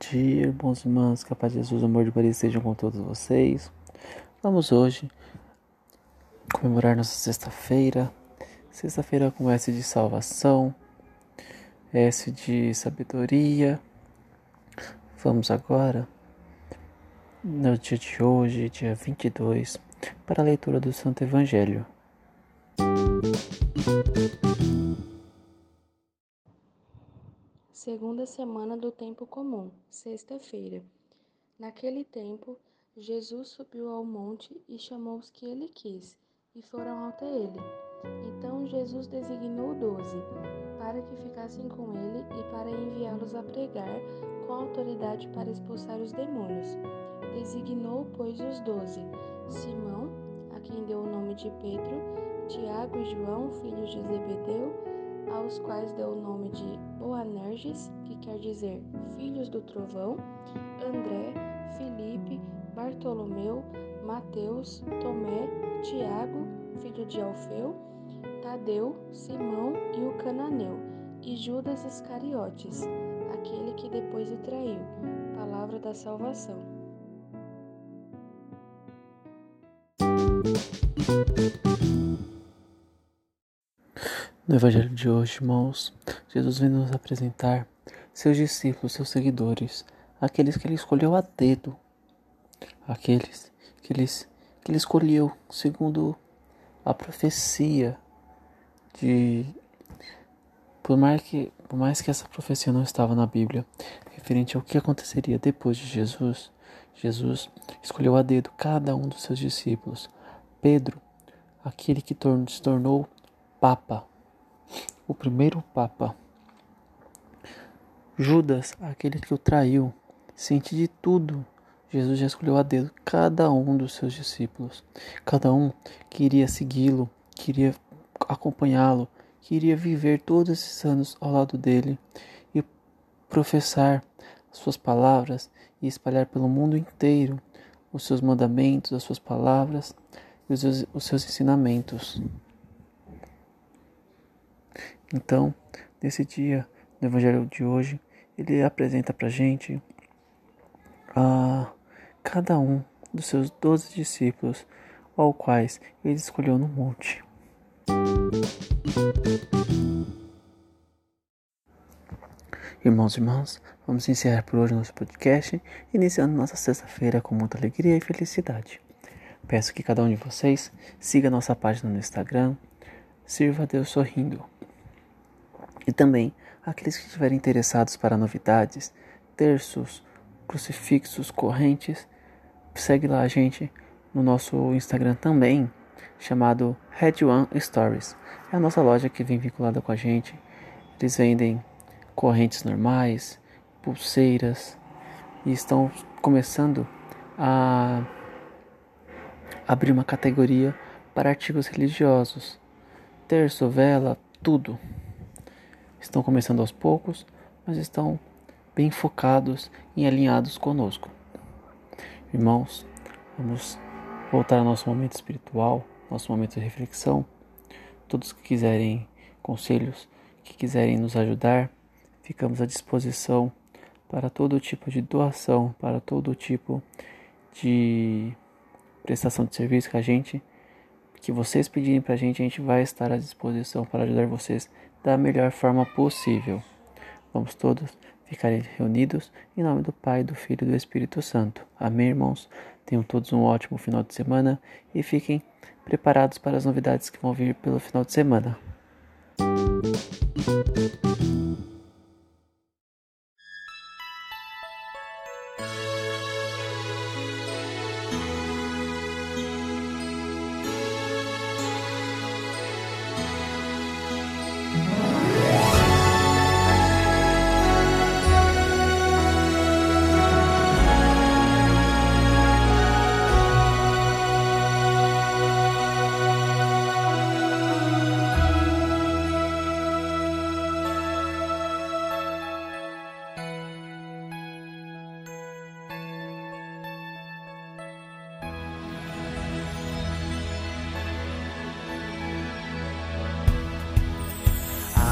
Dia, irmãos e irmãs, que de Jesus, o amor de Maria estejam com todos vocês. Vamos hoje comemorar nossa sexta-feira. Sexta-feira com S de salvação, S de sabedoria. Vamos agora, no dia de hoje, dia 22, para a leitura do Santo Evangelho. Segunda semana do tempo comum, sexta-feira. Naquele tempo, Jesus subiu ao monte e chamou os que ele quis, e foram até ele. Então Jesus designou doze, para que ficassem com ele e para enviá-los a pregar com autoridade para expulsar os demônios. Designou, pois, os doze: Simão, a quem deu o nome de Pedro, Tiago e João, filhos de Zebedeu, aos quais deu o nome de Boanerges, que quer dizer filhos do trovão, André, Filipe, Bartolomeu, Mateus, Tomé, Tiago, filho de Alfeu, Tadeu, Simão e o cananeu, e Judas Iscariotes, aquele que depois o traiu. Palavra da salvação. No Evangelho de hoje, irmãos, Jesus vem nos apresentar seus discípulos, seus seguidores, aqueles que ele escolheu a dedo, aqueles que, eles, que ele escolheu segundo a profecia de. Por mais, que, por mais que essa profecia não estava na Bíblia, referente ao que aconteceria depois de Jesus, Jesus escolheu a dedo cada um dos seus discípulos. Pedro, aquele que tor- se tornou Papa, o primeiro Papa. Judas, aquele que o traiu, ciente de tudo, Jesus já escolheu a dedo cada um dos seus discípulos. Cada um queria segui-lo, queria acompanhá-lo, queria viver todos esses anos ao lado dele e professar suas palavras e espalhar pelo mundo inteiro os seus mandamentos, as suas palavras e os seus, os seus ensinamentos. Então, nesse dia, no Evangelho de hoje, ele apresenta para gente a cada um dos seus doze discípulos, ao quais ele escolheu no monte. Irmãos e irmãs, vamos encerrar por hoje nosso podcast, iniciando nossa sexta-feira com muita alegria e felicidade. Peço que cada um de vocês siga nossa página no Instagram, Sirva a Deus Sorrindo. E também aqueles que estiverem interessados para novidades, terços, crucifixos, correntes, segue lá a gente no nosso Instagram também, chamado Red One Stories. É a nossa loja que vem vinculada com a gente. Eles vendem correntes normais, pulseiras e estão começando a abrir uma categoria para artigos religiosos, terço, vela, tudo. Estão começando aos poucos, mas estão bem focados e alinhados conosco. Irmãos, vamos voltar ao nosso momento espiritual, nosso momento de reflexão. Todos que quiserem conselhos, que quiserem nos ajudar, ficamos à disposição para todo tipo de doação, para todo tipo de prestação de serviço que a gente que vocês pedirem para a gente, a gente vai estar à disposição para ajudar vocês da melhor forma possível. Vamos todos ficar reunidos em nome do Pai, do Filho e do Espírito Santo. Amém, irmãos? Tenham todos um ótimo final de semana e fiquem preparados para as novidades que vão vir pelo final de semana.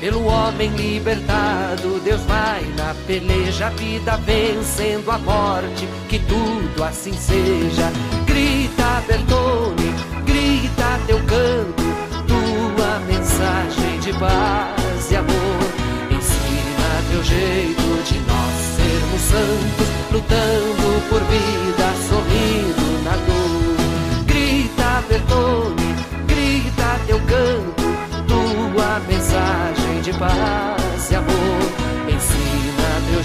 pelo homem libertado. Deus vai na peleja, a vida vencendo a morte, que tudo assim seja. Grita, Bertone,